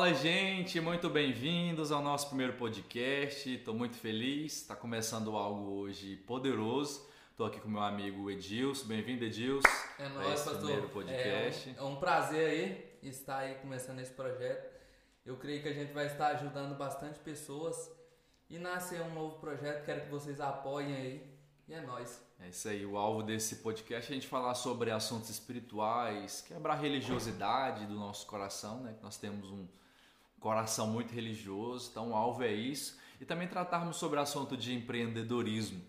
Fala, gente, muito bem-vindos ao nosso primeiro podcast. Estou muito feliz, está começando algo hoje poderoso. Estou aqui com meu amigo Edilson. Bem-vindo, Edilson. É nóis, pastor. primeiro podcast. É um, é um prazer aí estar aí começando esse projeto. Eu creio que a gente vai estar ajudando bastante pessoas e nascer um novo projeto. Quero que vocês apoiem aí. E é nóis. É isso aí, o alvo desse podcast é a gente falar sobre assuntos espirituais, quebrar a religiosidade do nosso coração, né? Que nós temos um coração muito religioso, então o alvo é isso. E também tratarmos sobre o assunto de empreendedorismo.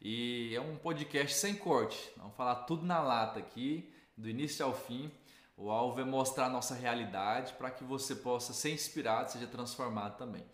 E é um podcast sem corte, vamos falar tudo na lata aqui, do início ao fim. O alvo é mostrar a nossa realidade para que você possa ser inspirado, seja transformado também.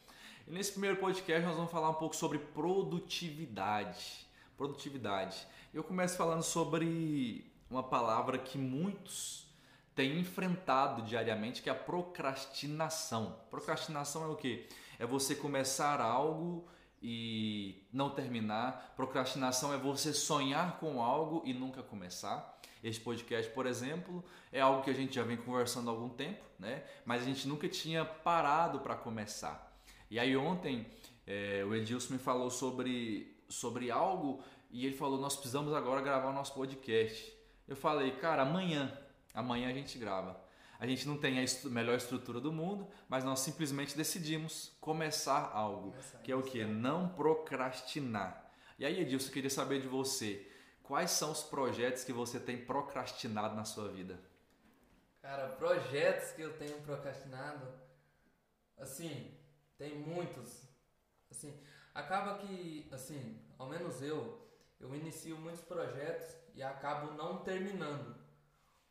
E nesse primeiro podcast nós vamos falar um pouco sobre produtividade produtividade. Eu começo falando sobre uma palavra que muitos têm enfrentado diariamente, que é a procrastinação. Procrastinação é o que? É você começar algo e não terminar. Procrastinação é você sonhar com algo e nunca começar. Este podcast, por exemplo, é algo que a gente já vem conversando há algum tempo, né? Mas a gente nunca tinha parado para começar. E aí ontem é, o Edilson me falou sobre, sobre algo e ele falou: Nós precisamos agora gravar o nosso podcast. Eu falei: Cara, amanhã, amanhã a gente grava. A gente não tem a est melhor estrutura do mundo, mas nós simplesmente decidimos começar algo, começar, que é o que? Não procrastinar. E aí, Edilson, eu queria saber de você: quais são os projetos que você tem procrastinado na sua vida? Cara, projetos que eu tenho procrastinado, assim, tem muitos. Assim, acaba que, assim, ao menos eu, eu inicio muitos projetos e acabo não terminando.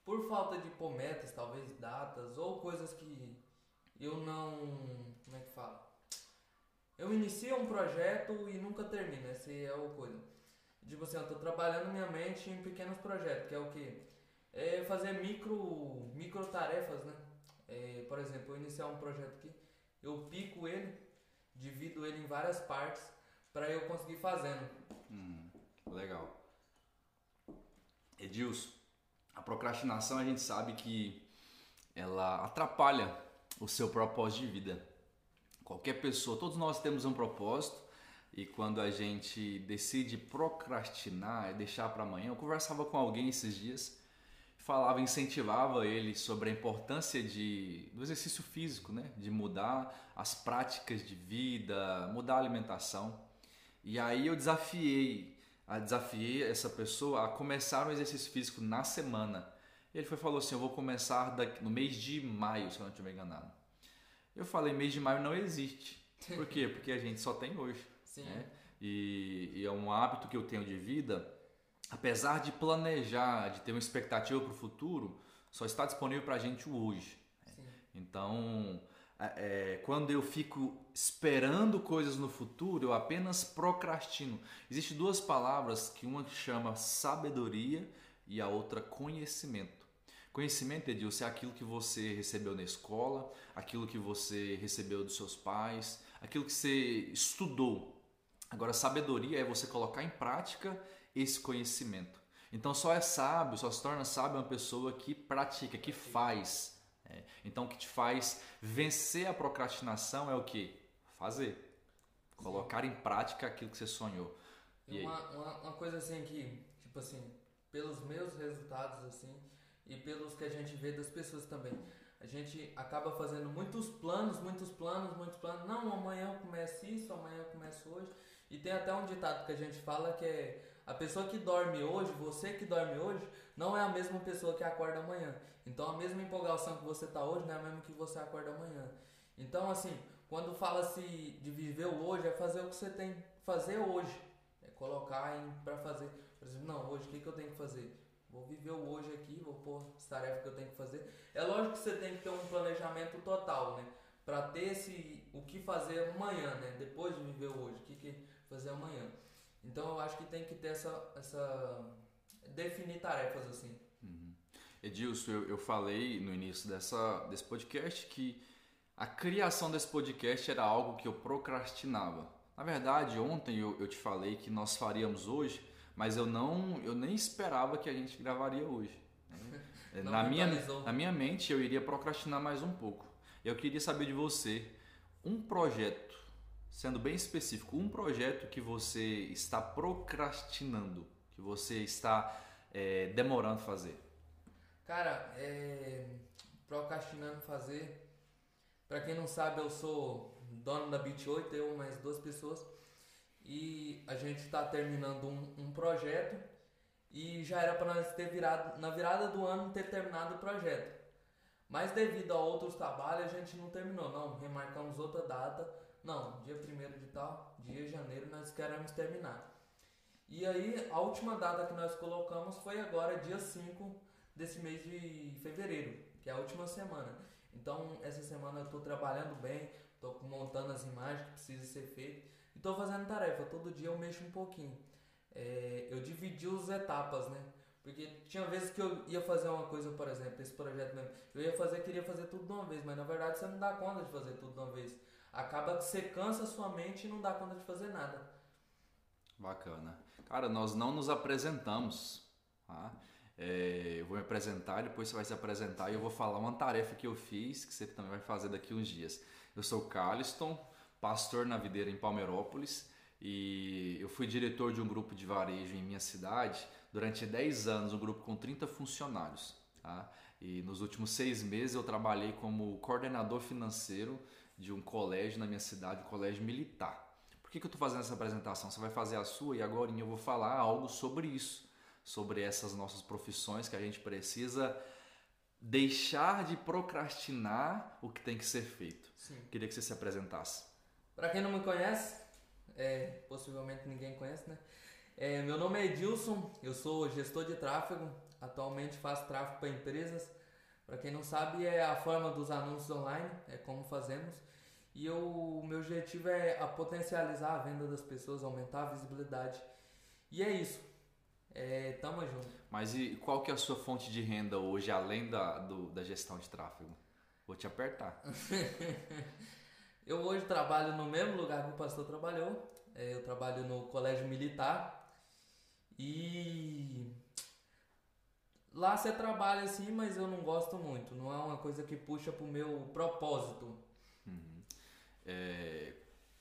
Por falta de pôr metas, talvez datas ou coisas que eu não. Como é que fala? Eu inicio um projeto e nunca termino, essa é a coisa. Tipo assim, eu tô trabalhando minha mente em pequenos projetos, que é o que? É fazer micro, micro tarefas, né? É, por exemplo, eu iniciar um projeto aqui, eu pico ele, divido ele em várias partes para eu conseguir fazendo. Hum. Legal. Edilson, a procrastinação a gente sabe que ela atrapalha o seu propósito de vida. Qualquer pessoa, todos nós temos um propósito e quando a gente decide procrastinar, deixar para amanhã, eu conversava com alguém esses dias, falava, incentivava ele sobre a importância de, do exercício físico, né? de mudar as práticas de vida, mudar a alimentação. E aí eu desafiei a desafiei essa pessoa a começar um exercício físico na semana. Ele foi falou assim: Eu vou começar no mês de maio, se eu não estiver enganado. Eu falei: mês de maio não existe. Por quê? Porque a gente só tem hoje. Sim. Né? E, e é um hábito que eu tenho de vida. Apesar de planejar, de ter uma expectativa para o futuro, só está disponível para a gente hoje. Sim. Então, é, quando eu fico esperando coisas no futuro, eu apenas procrastino. Existem duas palavras que uma chama sabedoria e a outra conhecimento. Conhecimento, Edilson, é aquilo que você recebeu na escola, aquilo que você recebeu dos seus pais, aquilo que você estudou. Agora, sabedoria é você colocar em prática esse conhecimento. Então, só é sábio, só se torna sábio uma pessoa que pratica, que faz. É. Então, o que te faz vencer a procrastinação é o que? Fazer. Colocar em prática aquilo que você sonhou. E uma, uma, uma, coisa assim que, tipo assim, pelos meus resultados, assim, e pelos que a gente vê das pessoas também, a gente acaba fazendo muitos planos, muitos planos, muitos planos. Não, amanhã eu começo isso, amanhã eu começo hoje. E tem até um ditado que a gente fala que é a pessoa que dorme hoje, você que dorme hoje, não é a mesma pessoa que acorda amanhã. Então a mesma empolgação que você está hoje não é a mesma que você acorda amanhã. Então assim, quando fala-se de viver o hoje, é fazer o que você tem que fazer hoje. É colocar para fazer. Por exemplo, não, hoje o que, que eu tenho que fazer? Vou viver o hoje aqui, vou pôr as tarefas que eu tenho que fazer. É lógico que você tem que ter um planejamento total, né? Para ter esse, o que fazer amanhã, né? Depois de viver o hoje, o que, que fazer amanhã. Então eu acho que tem que ter essa. essa definir tarefas assim. Uhum. Edilson, eu, eu falei no início dessa, desse podcast que a criação desse podcast era algo que eu procrastinava. Na verdade, ontem eu, eu te falei que nós faríamos hoje, mas eu não, eu nem esperava que a gente gravaria hoje. Né? na, minha, na minha mente eu iria procrastinar mais um pouco. Eu queria saber de você um projeto, sendo bem específico, um projeto que você está procrastinando, que você está é, demorando fazer. Cara, é, procrastinando fazer. Para quem não sabe, eu sou dono da Beat 8, eu mais duas pessoas. E a gente está terminando um, um, projeto e já era para nós ter virado, na virada do ano, ter terminado o projeto. Mas devido a outros trabalhos, a gente não terminou. Não, remarcamos outra data. Não, dia 1 de tal, dia janeiro, nós queremos terminar. E aí, a última data que nós colocamos foi agora, dia 5 desse mês de fevereiro, que é a última semana. Então, essa semana eu estou trabalhando bem, estou montando as imagens que precisam ser feitas e estou fazendo tarefa. Todo dia eu mexo um pouquinho. É, eu dividi as etapas, né? Porque tinha vezes que eu ia fazer uma coisa, por exemplo, esse projeto mesmo. Eu ia fazer, queria fazer tudo de uma vez, mas na verdade você não dá conta de fazer tudo de uma vez. Acaba que você cansa a sua mente e não dá conta de fazer nada. Bacana. Cara, nós não nos apresentamos. Tá? É, eu vou me apresentar, depois você vai se apresentar e eu vou falar uma tarefa que eu fiz, que você também vai fazer daqui uns dias. Eu sou Carliston, pastor na videira em Palmeirópolis e eu fui diretor de um grupo de varejo em minha cidade durante 10 anos, um grupo com 30 funcionários. Tá? E nos últimos seis meses eu trabalhei como coordenador financeiro de um colégio na minha cidade, um colégio militar. Por que, que eu estou fazendo essa apresentação? Você vai fazer a sua e agora eu vou falar algo sobre isso sobre essas nossas profissões que a gente precisa deixar de procrastinar o que tem que ser feito. Sim. Queria que você se apresentasse. Para quem não me conhece, é, possivelmente ninguém conhece, né? É, meu nome é Edilson, eu sou gestor de tráfego, atualmente faço tráfego para empresas. Para quem não sabe, é a forma dos anúncios online, é como fazemos. E o meu objetivo é a potencializar a venda das pessoas, aumentar a visibilidade. E é isso. É, tamo junto. Mas e qual que é a sua fonte de renda hoje, além da, do, da gestão de tráfego? Vou te apertar. eu hoje trabalho no mesmo lugar que o pastor trabalhou. É, eu trabalho no colégio militar. E lá você trabalha assim, mas eu não gosto muito. Não é uma coisa que puxa pro meu propósito. É,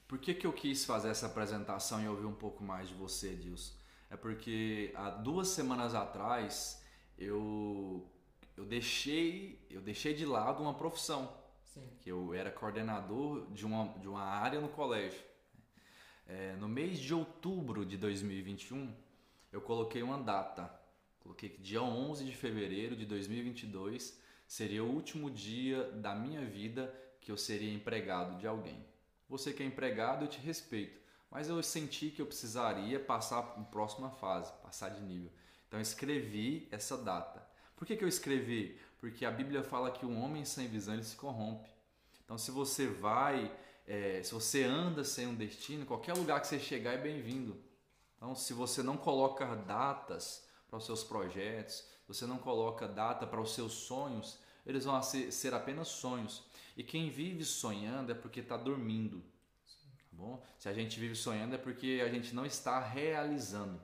por que, que eu quis fazer essa apresentação e ouvir um pouco mais de você, Dilson? é porque há duas semanas atrás eu eu deixei eu deixei de lado uma profissão Sim. que eu era coordenador de uma de uma área no colégio é, no mês de outubro de 2021 eu coloquei uma data coloquei que dia 11 de fevereiro de 2022 seria o último dia da minha vida que eu seria empregado de alguém você que é empregado eu te respeito mas eu senti que eu precisaria passar para a próxima fase, passar de nível. Então eu escrevi essa data. Por que, que eu escrevi? Porque a Bíblia fala que um homem sem visão ele se corrompe. Então se você vai, é, se você anda sem um destino, qualquer lugar que você chegar é bem-vindo. Então se você não coloca datas para os seus projetos, você não coloca data para os seus sonhos, eles vão ser, ser apenas sonhos. E quem vive sonhando é porque está dormindo bom? Se a gente vive sonhando é porque a gente não está realizando.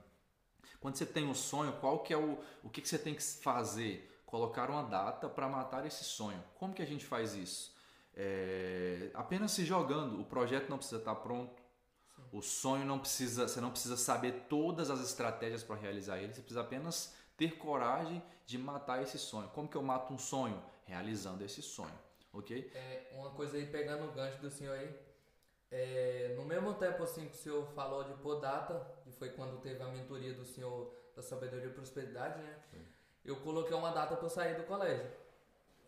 Quando você tem um sonho, qual que é o, o que, que você tem que fazer? Colocar uma data para matar esse sonho. Como que a gente faz isso? É, apenas se jogando. O projeto não precisa estar pronto. Sim. O sonho não precisa, você não precisa saber todas as estratégias para realizar ele. Você precisa apenas ter coragem de matar esse sonho. Como que eu mato um sonho? Realizando esse sonho, ok? É, uma coisa aí pegando o gancho do senhor aí, é, no mesmo tempo assim que o senhor falou de Podata, que foi quando teve a mentoria do senhor da sabedoria e prosperidade, né? Sim. Eu coloquei uma data para eu sair do colégio.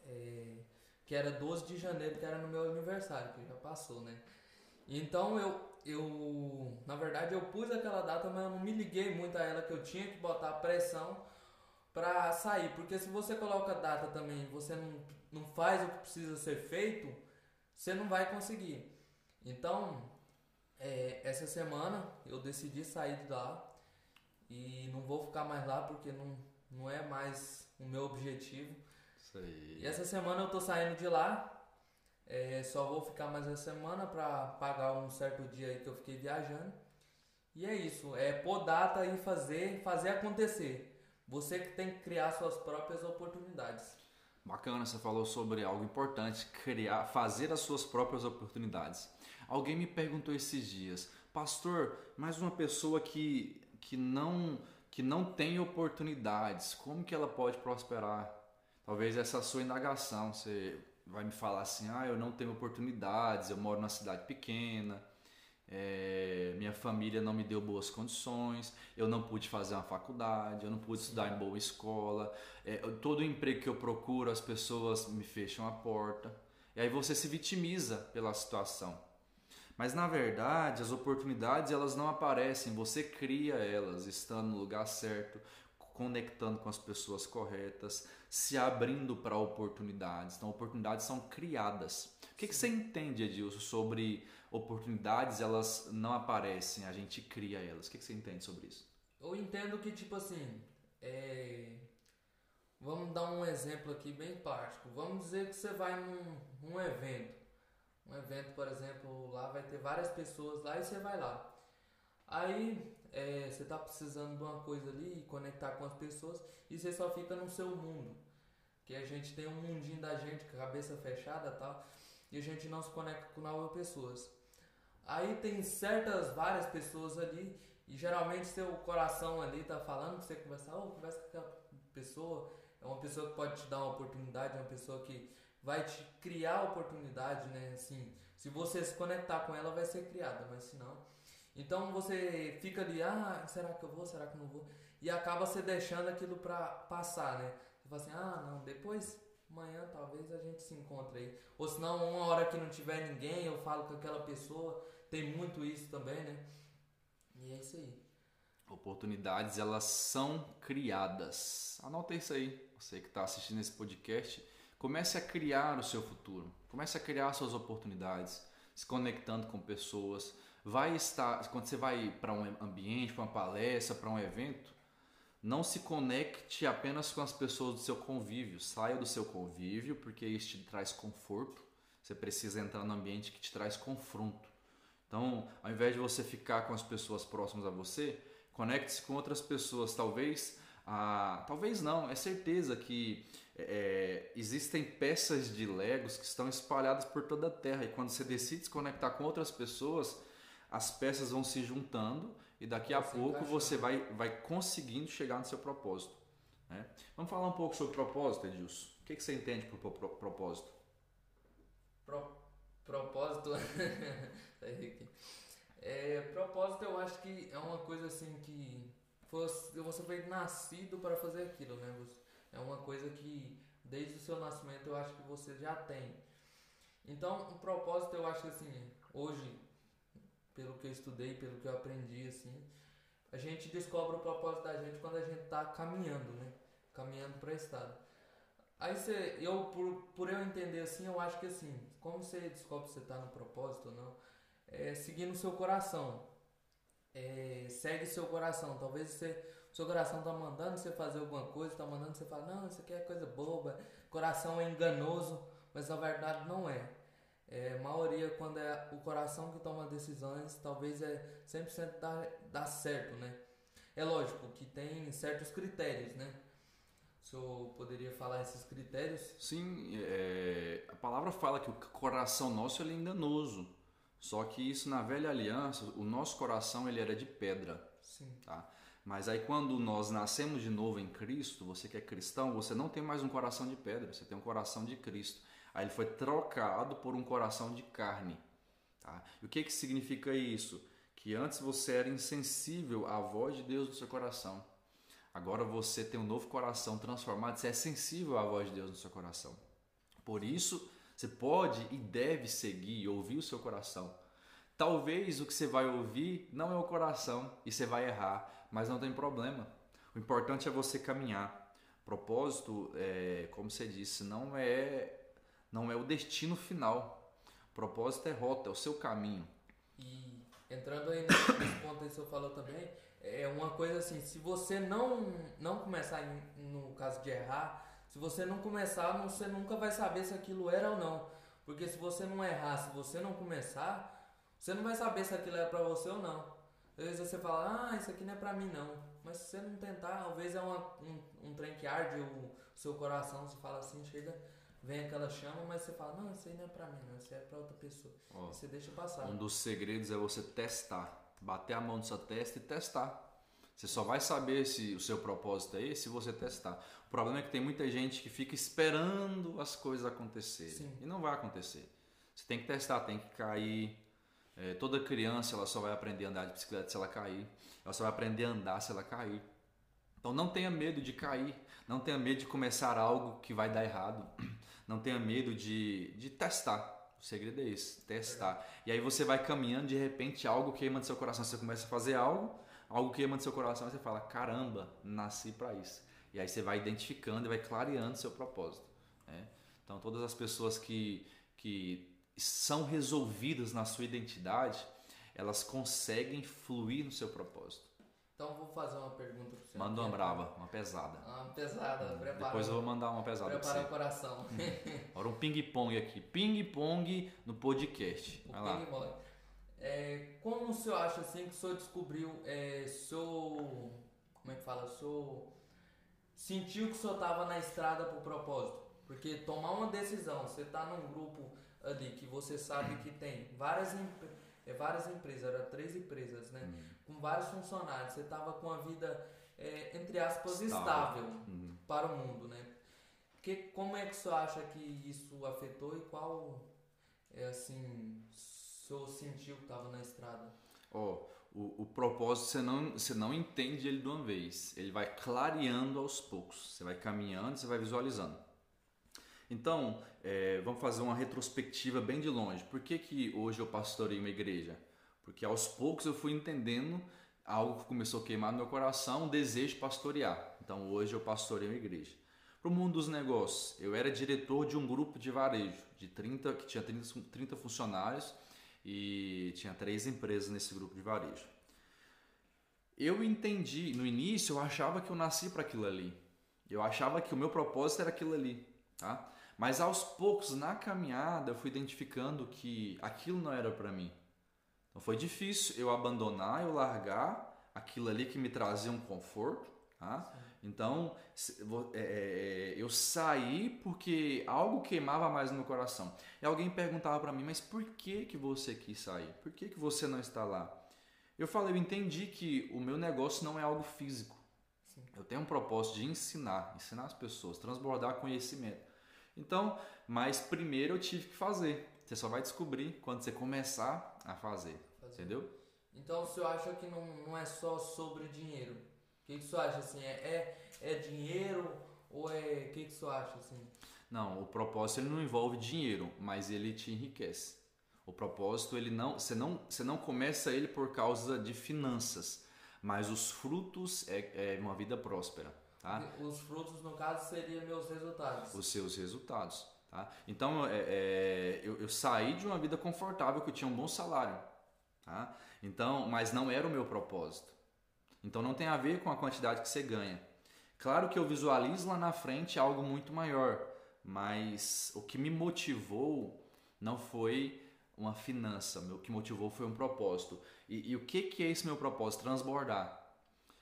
É, que era 12 de janeiro, que era no meu aniversário, que já passou, né? Então eu, eu, na verdade, eu pus aquela data, mas eu não me liguei muito a ela que eu tinha que botar pressão para sair, porque se você coloca a data também, você não, não faz o que precisa ser feito, você não vai conseguir. Então, é, essa semana eu decidi sair de lá e não vou ficar mais lá porque não, não é mais o meu objetivo. E essa semana eu tô saindo de lá. É, só vou ficar mais essa semana para pagar um certo dia aí que eu fiquei viajando. E é isso, é pôr data e fazer, fazer acontecer. Você que tem que criar suas próprias oportunidades. Bacana, você falou sobre algo importante, criar, fazer as suas próprias oportunidades. Alguém me perguntou esses dias, pastor, mas uma pessoa que, que não que não tem oportunidades, como que ela pode prosperar? Talvez essa sua indagação, você vai me falar assim, ah, eu não tenho oportunidades, eu moro numa cidade pequena, é, minha família não me deu boas condições, eu não pude fazer uma faculdade, eu não pude estudar em boa escola, é, todo emprego que eu procuro as pessoas me fecham a porta. E aí você se vitimiza pela situação. Mas na verdade, as oportunidades elas não aparecem, você cria elas, estando no lugar certo, conectando com as pessoas corretas, se abrindo para oportunidades. Então, oportunidades são criadas. O que, que você entende, Edilson, sobre oportunidades elas não aparecem, a gente cria elas. O que, você entende sobre isso? Eu entendo que, tipo assim, é... vamos dar um exemplo aqui bem prático. Vamos dizer que você vai num, num evento. Um evento, por exemplo, lá vai ter várias pessoas lá e você vai lá. Aí é, você está precisando de uma coisa ali, conectar com as pessoas e você só fica no seu mundo. Que a gente tem um mundinho da gente, cabeça fechada tal, e a gente não se conecta com novas pessoas. Aí tem certas, várias pessoas ali, e geralmente seu coração ali tá falando que você conversar, oh, conversa com aquela pessoa, é uma pessoa que pode te dar uma oportunidade, é uma pessoa que vai te criar oportunidade, né? Assim, se você se conectar com ela, vai ser criada, mas se não. Então você fica ali, ah, será que eu vou, será que eu não vou? E acaba se deixando aquilo pra passar, né? Você fala assim, ah, não, depois, amanhã talvez a gente se encontre aí. Ou se não, uma hora que não tiver ninguém, eu falo com aquela pessoa tem muito isso também, né? E é isso aí. Oportunidades, elas são criadas. Anota isso aí, você que está assistindo esse podcast. Comece a criar o seu futuro. Comece a criar suas oportunidades, se conectando com pessoas. Vai estar, quando você vai para um ambiente, para uma palestra, para um evento, não se conecte apenas com as pessoas do seu convívio. Saia do seu convívio, porque isso te traz conforto. Você precisa entrar no ambiente que te traz confronto. Então, ao invés de você ficar com as pessoas próximas a você, conecte-se com outras pessoas. Talvez, ah, talvez não, é certeza que é, existem peças de Legos que estão espalhadas por toda a Terra e quando você decide se conectar com outras pessoas, as peças vão se juntando e daqui a pouco você vai, vai conseguindo chegar no seu propósito. Né? Vamos falar um pouco sobre propósito, Edilson. O que, que você entende por, por propósito? Pro, propósito. é, propósito eu acho que é uma coisa assim que você foi nascido para fazer aquilo, né? É uma coisa que desde o seu nascimento eu acho que você já tem. Então, o propósito eu acho que assim, hoje, pelo que eu estudei, pelo que eu aprendi, assim, a gente descobre o propósito da gente quando a gente está caminhando, né? Caminhando para a estrada. Aí você, eu, por, por eu entender assim, eu acho que assim, como você descobre se você está no propósito ou não, é, seguindo o seu coração. É, segue seu coração. Talvez você, seu coração está mandando você fazer alguma coisa, está mandando você falar, não, isso aqui é coisa boba, coração é enganoso, mas na verdade não é. É, a maioria, quando é o coração que toma decisões, talvez é 100% dá, dá certo, né? É lógico que tem certos critérios, né? O senhor poderia falar esses critérios? Sim, é, a palavra fala que o coração nosso é enganoso. Só que isso na velha aliança, o nosso coração ele era de pedra. Sim. Tá? Mas aí quando nós nascemos de novo em Cristo, você que é cristão, você não tem mais um coração de pedra, você tem um coração de Cristo. Aí ele foi trocado por um coração de carne. Tá? E o que, que significa isso? Que antes você era insensível à voz de Deus no seu coração. Agora você tem um novo coração transformado, você é sensível à voz de Deus no seu coração. Por isso, você pode e deve seguir e ouvir o seu coração. Talvez o que você vai ouvir não é o coração e você vai errar, mas não tem problema. O importante é você caminhar. Propósito, é, como você disse, não é não é o destino final. Propósito é rota, é o seu caminho. E entrando aí nesse ponto que você falou também, é uma coisa assim, se você não não começar no caso de errar, se você não começar, você nunca vai saber se aquilo era ou não. Porque se você não errar, se você não começar, você não vai saber se aquilo era para você ou não. Às vezes você fala, ah, isso aqui não é pra mim não. Mas se você não tentar, talvez é uma, um, um trem que arde o seu coração, você fala assim, chega, vem aquela chama, mas você fala, não, isso aí não é pra mim, não, isso aí é pra outra pessoa. Ó, você deixa passar. Um dos segredos é você testar. Bater a mão no seu testa e testar. Você só vai saber se o seu propósito é esse se você testar. O problema é que tem muita gente que fica esperando as coisas acontecerem. Sim. E não vai acontecer. Você tem que testar, tem que cair. É, toda criança ela só vai aprender a andar de bicicleta se ela cair. Ela só vai aprender a andar se ela cair. Então não tenha medo de cair. Não tenha medo de começar algo que vai dar errado. Não tenha medo de, de testar. O segredo é esse, testar. E aí você vai caminhando, de repente algo queima no seu coração. Você começa a fazer algo, algo queima no seu coração e você fala: caramba, nasci para isso. E aí você vai identificando e vai clareando seu propósito. né? Então todas as pessoas que, que são resolvidas na sua identidade, elas conseguem fluir no seu propósito. Então vou fazer uma pergunta pro senhor. Manda uma aqui. brava, uma pesada. Uma pesada, prepara. Depois eu vou mandar uma pesada pra Prepara o você. coração. Agora um ping-pong aqui. Ping-pong no podcast. O Vai lá. ping-pong. É, como o senhor acha assim que o senhor descobriu, é, seu, como é que fala, seu, sentiu que o senhor estava na estrada por propósito? Porque tomar uma decisão, você está num grupo ali que você sabe que tem várias, é, várias empresas, era três empresas, né? Uhum. Com vários funcionários, você estava com a vida, é, entre aspas, Estável. estável Uhum. para o mundo, né? Que, como é que senhor acha que isso afetou e qual, é assim, senhor sentiu que estava na estrada? Ó, o, o propósito você não, você não entende ele de uma vez. Ele vai clareando aos poucos. Você vai caminhando, você vai visualizando. Então, é, vamos fazer uma retrospectiva bem de longe. Por que, que hoje eu pastorei uma igreja? Porque aos poucos eu fui entendendo algo que começou a queimar no meu coração, um desejo de pastorear. Então hoje eu pastorei uma igreja. Para o mundo dos negócios, eu era diretor de um grupo de varejo, de 30, que tinha 30, 30 funcionários e tinha três empresas nesse grupo de varejo. Eu entendi, no início eu achava que eu nasci para aquilo ali. Eu achava que o meu propósito era aquilo ali, tá? Mas aos poucos, na caminhada, eu fui identificando que aquilo não era para mim. Então foi difícil eu abandonar, eu largar aquilo ali que me trazia um conforto, tá? Então vo- é, é, eu saí porque algo queimava mais no coração. E alguém perguntava para mim, mas por que que você quis sair? Por que que você não está lá? Eu falei, eu entendi que o meu negócio não é algo físico. Sim. Eu tenho um propósito de ensinar, ensinar as pessoas, transbordar conhecimento. Então, mas primeiro eu tive que fazer. Você só vai descobrir quando você começar a fazer, Fazer. entendeu? Então o senhor acha que não, não é só sobre dinheiro? O que, que o senhor acha assim? É, é, é dinheiro ou é. O que, que o senhor acha assim? Não, o propósito ele não envolve dinheiro, mas ele te enriquece. O propósito ele não, você não, você não começa ele por causa de finanças, mas os frutos é, é uma vida próspera, tá? Os frutos, no caso, seriam meus resultados. Os seus resultados, tá? Então é, é, eu, eu saí de uma vida confortável que eu tinha um bom salário, tá? Então, mas não era o meu propósito. Então não tem a ver com a quantidade que você ganha. Claro que eu visualizo lá na frente algo muito maior, mas o que me motivou não foi uma finança, o que motivou foi um propósito. E, e o que, que é esse meu propósito? Transbordar.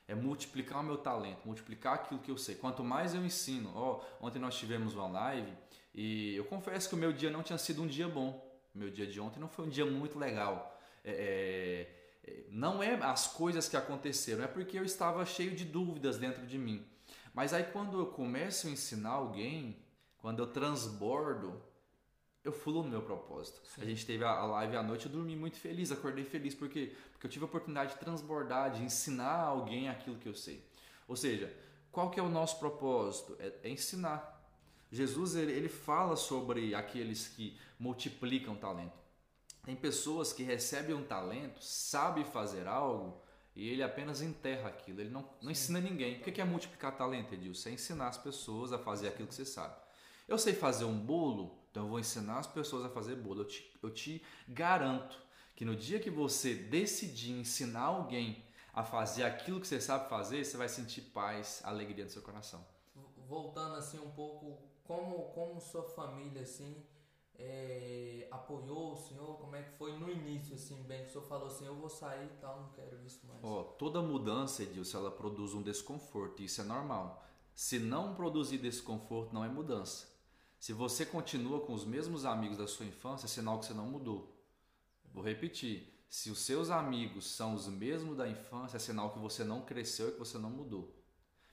É multiplicar o meu talento, multiplicar aquilo que eu sei. Quanto mais eu ensino, ó, ontem nós tivemos uma live e eu confesso que o meu dia não tinha sido um dia bom. Meu dia de ontem não foi um dia muito legal. É, é, não é as coisas que aconteceram, é porque eu estava cheio de dúvidas dentro de mim. Mas aí quando eu começo a ensinar alguém, quando eu transbordo, eu fluo no meu propósito. Sim. A gente teve a a live à noite, eu dormi muito feliz, acordei feliz porque porque eu tive a oportunidade de transbordar, de ensinar alguém aquilo que eu sei. Ou seja, qual que é o nosso propósito? É, é ensinar. Jesus ele, ele fala sobre aqueles que multiplicam talento. Tem pessoas que recebem um talento, sabe fazer algo e ele apenas enterra aquilo. Ele não, não ensina ninguém. O que é multiplicar talento, Edilson? É ensinar as pessoas a fazer aquilo que você sabe. Eu sei fazer um bolo, então eu vou ensinar as pessoas a fazer bolo. Eu te, eu te garanto que no dia que você decidir ensinar alguém a fazer aquilo que você sabe fazer, você vai sentir paz, alegria no seu coração. voltando assim um pouco, como, como sua família assim é, apoiou o senhor? Como é que foi no início, assim, bem que o senhor falou assim, eu vou sair e tal, não quero isso mais? Ó, toda mudança, Edilson, ela produz um desconforto, isso é normal. Se não produzir desconforto, não é mudança. Se você continua com os mesmos amigos da sua infância, é sinal que você não mudou. Vou repetir. Se os seus amigos são os mesmos da infância, é sinal que você não cresceu e que você não mudou.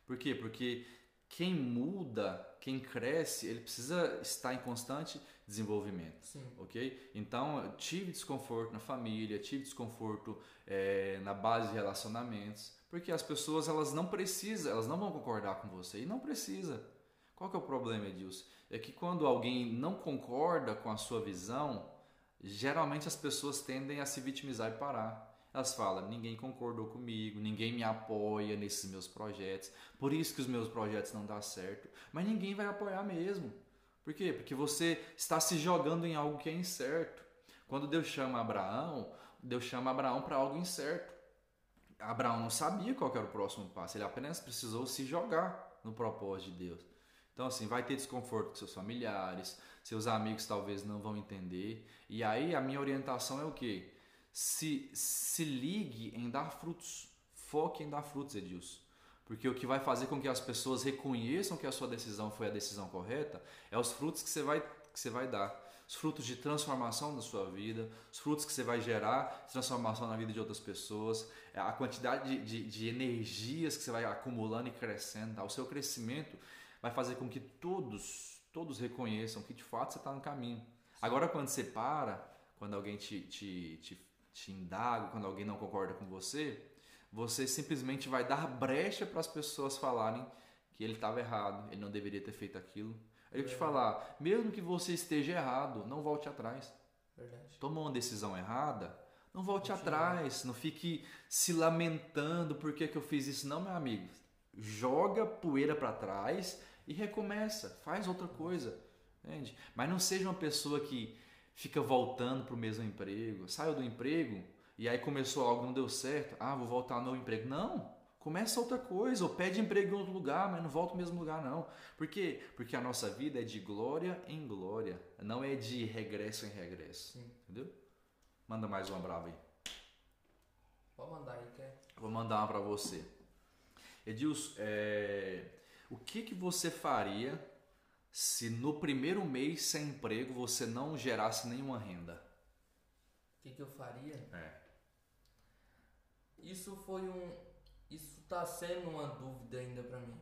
Por quê? Porque quem muda, quem cresce, ele precisa estar em constante desenvolvimento. Sim. Ok? Então, tive desconforto na família, tive desconforto é, na base de relacionamentos, porque as pessoas elas não precisam, elas não vão concordar com você e não precisa. Qual que é o problema, Edilson? É que quando alguém não concorda com a sua visão, geralmente as pessoas tendem a se vitimizar e parar. Elas falam: ninguém concordou comigo, ninguém me apoia nesses meus projetos, por isso que os meus projetos não dão certo. Mas ninguém vai apoiar mesmo. Por quê? Porque você está se jogando em algo que é incerto. Quando Deus chama Abraão, Deus chama Abraão para algo incerto. Abraão não sabia qual era o próximo passo, ele apenas precisou se jogar no propósito de Deus. Então, assim, vai ter desconforto com seus familiares, seus amigos talvez não vão entender. E aí, a minha orientação é o quê? Se, se ligue em dar frutos. Foque em dar frutos, Edilson. Porque o que vai fazer com que as pessoas reconheçam que a sua decisão foi a decisão correta é os frutos que você vai, que você vai dar. Os frutos de transformação da sua vida, os frutos que você vai gerar transformação na vida de outras pessoas, a quantidade de, de, de energias que você vai acumulando e crescendo. Tá? O seu crescimento vai fazer com que todos, todos reconheçam que de fato você está no caminho. Agora, quando você para, quando alguém te, te, te, te indaga, quando alguém não concorda com você, você simplesmente vai dar brecha para as pessoas falarem que ele estava errado, ele não deveria ter feito aquilo. Eu vou te falar, mesmo que você esteja errado, não volte atrás. Verdade. Tomou uma decisão errada, não volte atrás, não fique se lamentando por que, que eu fiz isso, não, meu amigo. Joga poeira para trás e recomeça, faz outra coisa, entende? Mas não seja uma pessoa que fica voltando para o mesmo emprego, saiu do emprego e aí começou algo não deu certo, ah, vou voltar ao novo emprego. Não, começa outra coisa, ou pede emprego em outro lugar, mas não volta ao mesmo lugar não. Por quê? Porque a nossa vida é de glória em glória, não é de regresso em regresso, Sim. entendeu? Manda mais uma brava aí. Pode mandar aí, quer? Vou mandar uma para você. Edilson, é, o que, que você faria se no primeiro mês sem emprego você não gerasse nenhuma renda? O que, que eu faria? É. Isso foi um. Isso tá sendo uma dúvida ainda pra mim.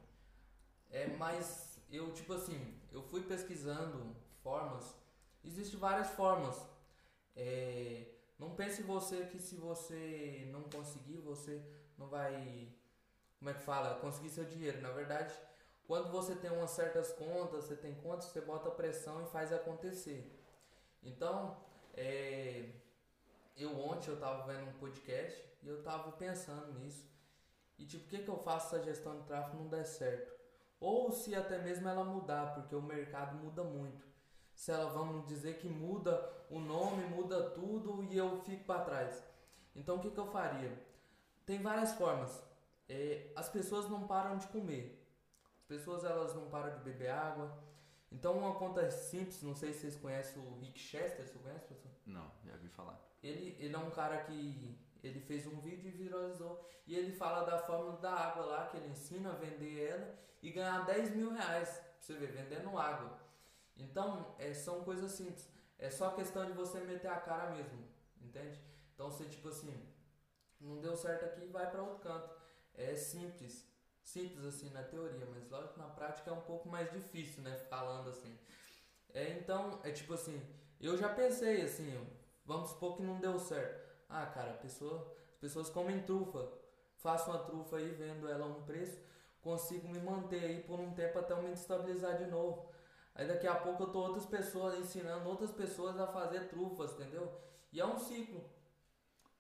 É, mas eu, tipo assim, eu fui pesquisando formas. Existem várias formas. É, não pense você que se você não conseguir, você não vai. Como é que fala? Conseguir seu dinheiro. Na verdade, quando você tem umas certas contas, você tem contas, você bota pressão e faz acontecer. Então, é, eu ontem eu tava vendo um podcast e eu tava pensando nisso. E tipo, o que, que eu faço se a gestão de tráfego não der certo? Ou se até mesmo ela mudar, porque o mercado muda muito. Se ela, vamos dizer que muda o nome, muda tudo e eu fico para trás. Então o que, que eu faria? Tem várias formas. É, as pessoas não param de comer. As pessoas elas não param de beber água. Então uma conta simples, não sei se vocês conhecem o Rick Chester, você conhece, professor? Não, já vi falar. Ele, ele é um cara que ele fez um vídeo e viralizou. E ele fala da fórmula da água lá, que ele ensina a vender ela e ganhar 10 mil reais. Pra você ver, vendendo água. Então, é, são coisas simples. É só questão de você meter a cara mesmo. Entende? Então, você, tipo assim, não deu certo aqui, vai para outro canto. É simples. Simples assim na teoria, mas lógico na prática é um pouco mais difícil, né? Falando assim. É, então, é tipo assim, eu já pensei assim, vamos supor que não deu certo. Ah, cara, pessoa, as pessoas comem trufa. Faço uma trufa aí, vendo ela a um preço, consigo me manter aí por um tempo até eu me estabilizar de novo. Aí daqui a pouco eu tô outras pessoas ensinando outras pessoas a fazer trufas, entendeu? E é um ciclo.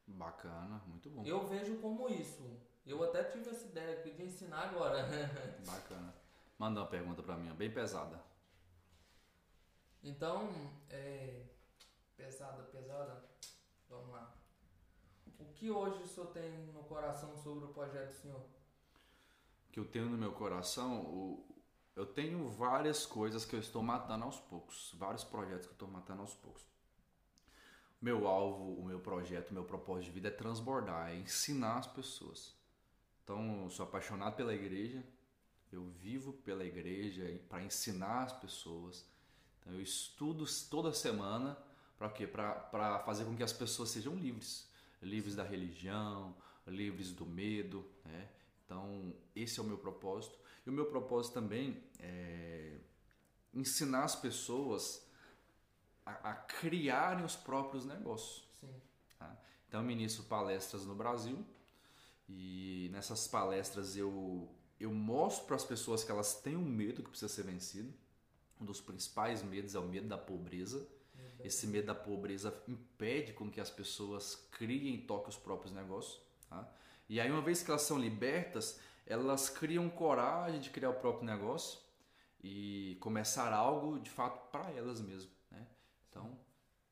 Bacana, muito bom. Eu vejo como isso. Eu até tive essa ideia aqui de ensinar agora. Bacana. Manda uma pergunta para mim, bem pesada. Então, é. Pesada, pesada. Vamos lá. O que hoje o senhor tem no coração sobre o projeto senhor? que eu tenho no meu coração, eu tenho várias coisas que eu estou matando aos poucos, vários projetos que eu estou matando aos poucos. Meu alvo, o meu projeto, o meu propósito de vida é transbordar, é ensinar as pessoas. Então, eu sou apaixonado pela igreja, eu vivo pela igreja para ensinar as pessoas. Então, eu estudo toda semana para quê? Para fazer com que as pessoas sejam livres, livres da religião, livres do medo, né? Então, esse é o meu propósito. E o meu propósito também é ensinar as pessoas a, a criarem os próprios negócios. Tá? Então, eu ministro palestras no Brasil e nessas palestras eu, eu mostro para as pessoas que elas têm um medo que precisa ser vencido. Um dos principais medos é o medo da pobreza. Esse medo da pobreza impede com que as pessoas criem e toquem os próprios negócios. Tá? E aí, uma vez que elas são libertas, elas criam coragem de criar o próprio negócio e começar algo de fato para elas mesmas. Né? Então,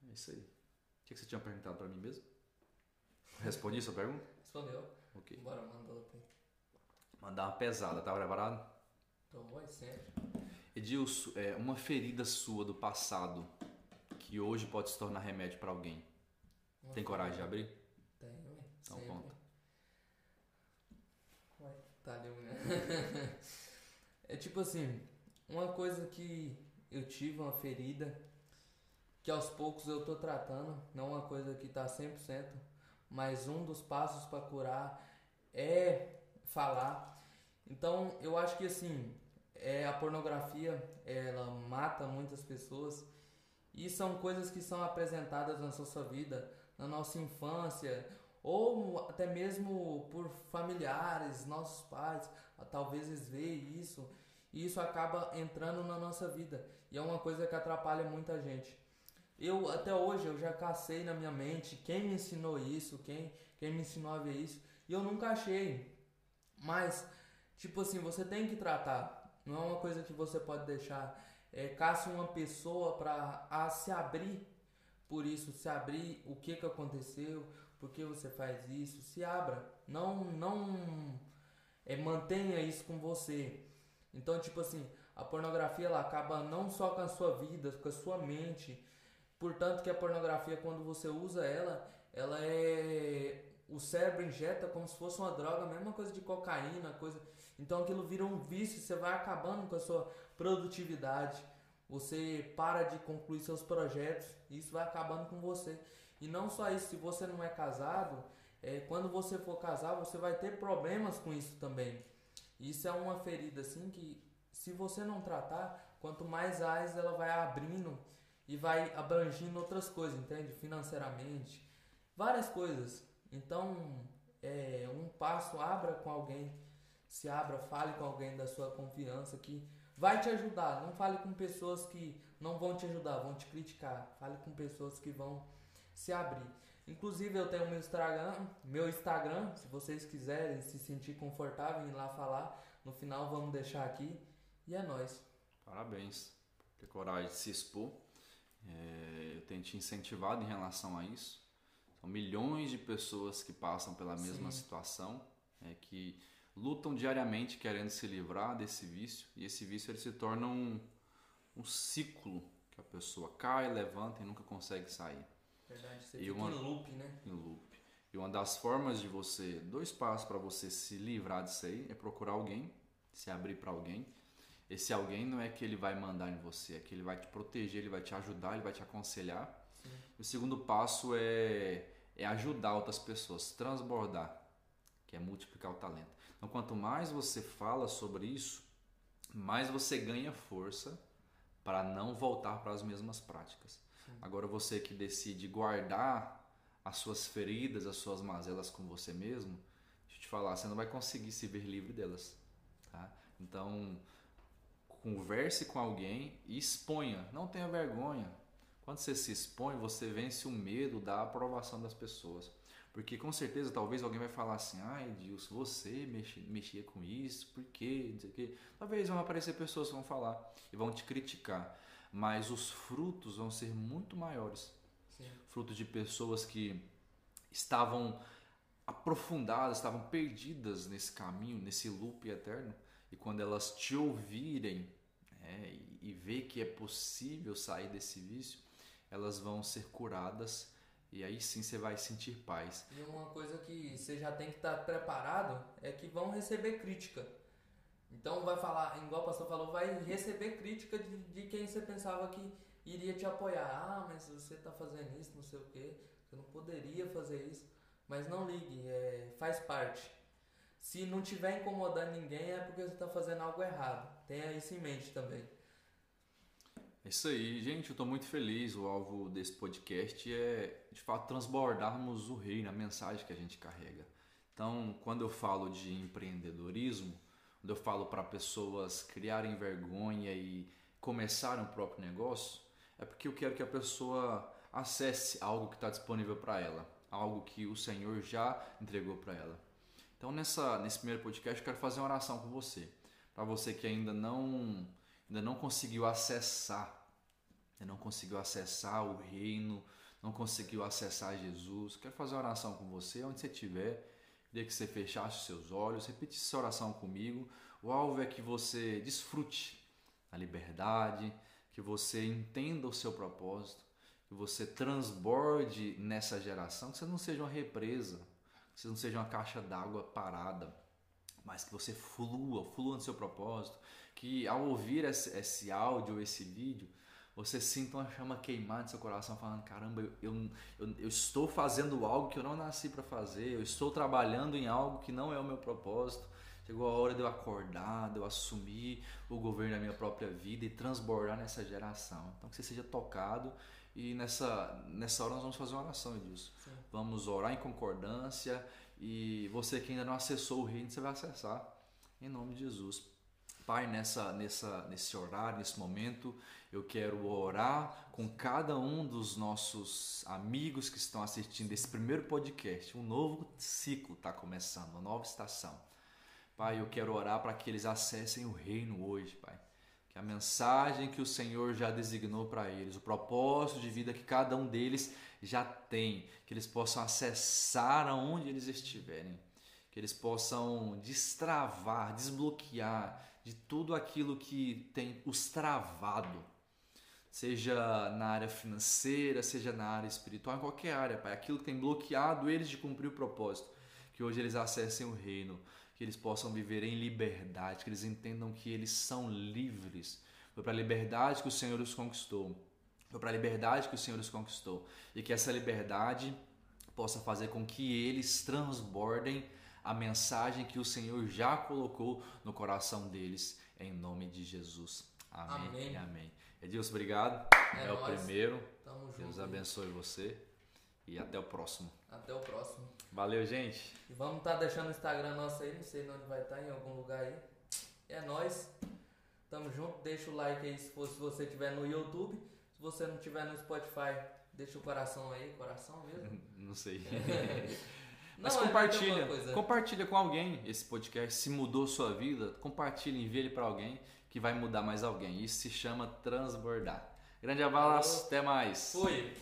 é isso aí. O que você tinha perguntado para mim mesmo? Respondi sua pergunta? Respondeu. Ok. Bora, manda outra. Mandar uma pesada, tá preparado? Tô, vai sempre. Edilson, é, uma ferida sua do passado que hoje pode se tornar remédio para alguém. Uma Tem coragem de abrir? Tenho, ué. Então sempre. conta. Ué, tá ali, né? é tipo assim, uma coisa que eu tive, uma ferida, que aos poucos eu tô tratando, não uma coisa que tá 100%, mas um dos passos para curar é falar. Então, eu acho que assim, é, a pornografia, ela mata muitas pessoas e são coisas que são apresentadas na nossa vida, na nossa infância, ou até mesmo por familiares, nossos pais, talvez eles vejam isso, e isso acaba entrando na nossa vida. E é uma coisa que atrapalha muita gente. Eu até hoje eu já cacei na minha mente quem me ensinou isso, quem, quem me ensinou a ver isso, e eu nunca achei. Mas tipo assim, você tem que tratar. Não é uma coisa que você pode deixar é, caça uma pessoa para se abrir por isso, se abrir o que que aconteceu, por que você faz isso, se abra, não não é, mantenha isso com você. Então, tipo assim, a pornografia ela acaba não só com a sua vida, com a sua mente. Portanto, que a pornografia quando você usa ela, ela é o cérebro injeta como se fosse uma droga, a mesma coisa de cocaína, coisa. Então aquilo vira um vício, você vai acabando com a sua produtividade. Você para de concluir seus projetos, isso vai acabando com você. E não só isso, se você não é casado, é, quando você for casar, você vai ter problemas com isso também. Isso é uma ferida assim que se você não tratar, quanto mais áreas ela vai abrindo e vai abrangindo outras coisas, entende? Financeiramente, várias coisas. Então, é, um passo, abra com alguém, se abra, fale com alguém da sua confiança que vai te ajudar. Não fale com pessoas que não vão te ajudar, vão te criticar. Fale com pessoas que vão se abrir. Inclusive eu tenho meu Instagram, meu Instagram, se vocês quiserem se sentir confortável em ir lá falar, no final vamos deixar aqui e é nós. Parabéns por ter coragem de se expor. É, eu tenho te incentivado em relação a isso. São milhões de pessoas que passam pela mesma Sim. situação, é, que lutam diariamente querendo se livrar desse vício e esse vício ele se torna um, um ciclo que a pessoa cai, levanta e nunca consegue sair Verdade, você E fica uma- em loop, né? em loop. E uma das formas de você, dois passos para você se livrar disso aí é procurar alguém, se abrir para alguém. Esse alguém não é que ele vai mandar em você, é que ele vai te proteger, ele vai te ajudar, ele vai te aconselhar. Sim. O segundo passo é, é ajudar outras pessoas, transbordar, que é multiplicar o talento. Então, quanto mais você fala sobre isso, mais você ganha força para não voltar para as mesmas práticas. Agora, você que decide guardar as suas feridas, as suas mazelas com você mesmo, deixa eu te falar, você não vai conseguir se ver livre delas. Tá? Então, converse com alguém e exponha, não tenha vergonha. Quando você se expõe, você vence o medo da aprovação das pessoas. Porque com certeza talvez alguém vai falar assim, ai Edilson, você mexia, mexia com isso, por quê? Não sei o quê. Talvez vão aparecer pessoas que vão falar e vão te criticar. Mas os frutos vão ser muito maiores. Sim. Frutos de pessoas que estavam aprofundadas, estavam perdidas nesse caminho, nesse loop eterno, E quando elas te ouvirem né, e, e ver que é possível sair desse vício, elas vão ser curadas e aí sim você vai sentir paz. E uma coisa que você já tem que estar preparado é que vão receber crítica. Então vai falar, igual o pastor falou, vai receber crítica de, de quem você pensava que iria te apoiar. Ah, mas você está fazendo isso, não sei o quê, você não poderia fazer isso. Mas não ligue, é, faz parte. Se não estiver incomodando ninguém é porque você está fazendo algo errado. Tenha isso em mente também. É isso aí, gente. Eu estou muito feliz. O alvo desse podcast é, de fato, transbordarmos o reino, a mensagem que a gente carrega. Então, quando eu falo de empreendedorismo, quando eu falo para pessoas criarem vergonha e começarem o próprio negócio, é porque eu quero que a pessoa acesse algo que está disponível para ela, algo que o Senhor já entregou para ela. Então, nessa, nesse primeiro podcast, eu quero fazer uma oração com você. Para você que ainda não, ainda não conseguiu acessar, ainda não conseguiu acessar o reino, não conseguiu acessar Jesus, quero fazer uma oração com você, onde você estiver. Queria que você fechasse os seus olhos, repetisse essa oração comigo. O alvo é que você desfrute a liberdade, que você entenda o seu propósito, que você transborde nessa geração, que você não seja uma represa, que você não seja uma caixa d'água parada, mas que você flua, flua no seu propósito, que ao ouvir esse, esse áudio, esse vídeo, você sinta uma chama queimar no seu coração, falando: caramba, eu, eu, eu, eu estou fazendo algo que eu não nasci para fazer, eu estou trabalhando em algo que não é o meu propósito. Chegou a hora de eu acordar, de eu assumir o governo da minha própria vida e transbordar nessa geração. Então, que você seja tocado e nessa, nessa hora nós vamos fazer uma oração disso. Sim. Vamos orar em concordância e você que ainda não acessou o reino, você vai acessar em nome de Jesus. Pai, nessa, nessa, nesse horário, nesse momento, eu quero orar com cada um dos nossos amigos que estão assistindo esse primeiro podcast. Um novo ciclo está começando, uma nova estação. Pai, eu quero orar para que eles acessem o reino hoje, Pai. Que a mensagem que o Senhor já designou para eles, o propósito de vida que cada um deles já tem, que eles possam acessar aonde eles estiverem, que eles possam destravar, desbloquear de tudo aquilo que tem os travado, seja na área financeira, seja na área espiritual, em qualquer área, Pai, aquilo que tem bloqueado eles de cumprir o propósito, que hoje eles acessem o reino que eles possam viver em liberdade, que eles entendam que eles são livres. Foi para a liberdade que o Senhor os conquistou. Foi para a liberdade que o Senhor os conquistou. E que essa liberdade possa fazer com que eles transbordem a mensagem que o Senhor já colocou no coração deles, em nome de Jesus. Amém. Amém. amém. Edilson, obrigado. É, é o primeiro. Tamo Deus junto, abençoe você. E até o próximo. Até o próximo. Valeu, gente. E vamos estar tá deixando o Instagram nosso aí, não sei onde vai estar, tá, em algum lugar aí. É nós. Tamo junto. Deixa o like aí se, for, se você estiver no YouTube. Se você não estiver no Spotify, deixa o coração aí, coração mesmo. não sei. Mas não, é compartilha, é compartilha com alguém esse podcast. Se mudou sua vida, compartilha, envie ele para alguém que vai mudar mais alguém. Isso se chama transbordar. Grande abraço, até mais. Fui.